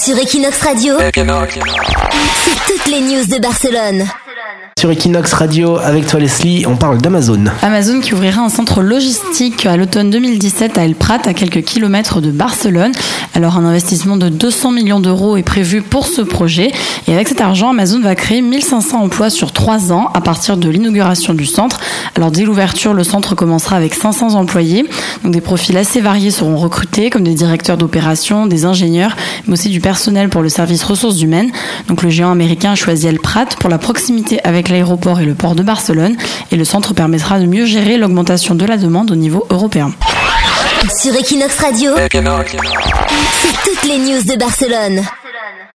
Sur Equinox Radio, c'est toutes les news de Barcelone. Sur Equinox Radio, avec toi Leslie, on parle d'Amazon. Amazon qui ouvrira un centre logistique à l'automne 2017 à El Prat, à quelques kilomètres de Barcelone. Alors un investissement de 200 millions d'euros est prévu pour ce projet. Et avec cet argent, Amazon va créer 1500 emplois sur 3 ans à partir de l'inauguration du centre. Alors dès l'ouverture, le centre commencera avec 500 employés. Donc des profils assez variés seront recrutés, comme des directeurs d'opération, des ingénieurs, mais aussi du personnel pour le service ressources humaines. Donc le géant américain a choisi El Prat pour la proximité avec l'aéroport et le port de Barcelone. Et le centre permettra de mieux gérer l'augmentation de la demande au niveau européen. Sur Equinox Radio, c'est toutes les news de Barcelone.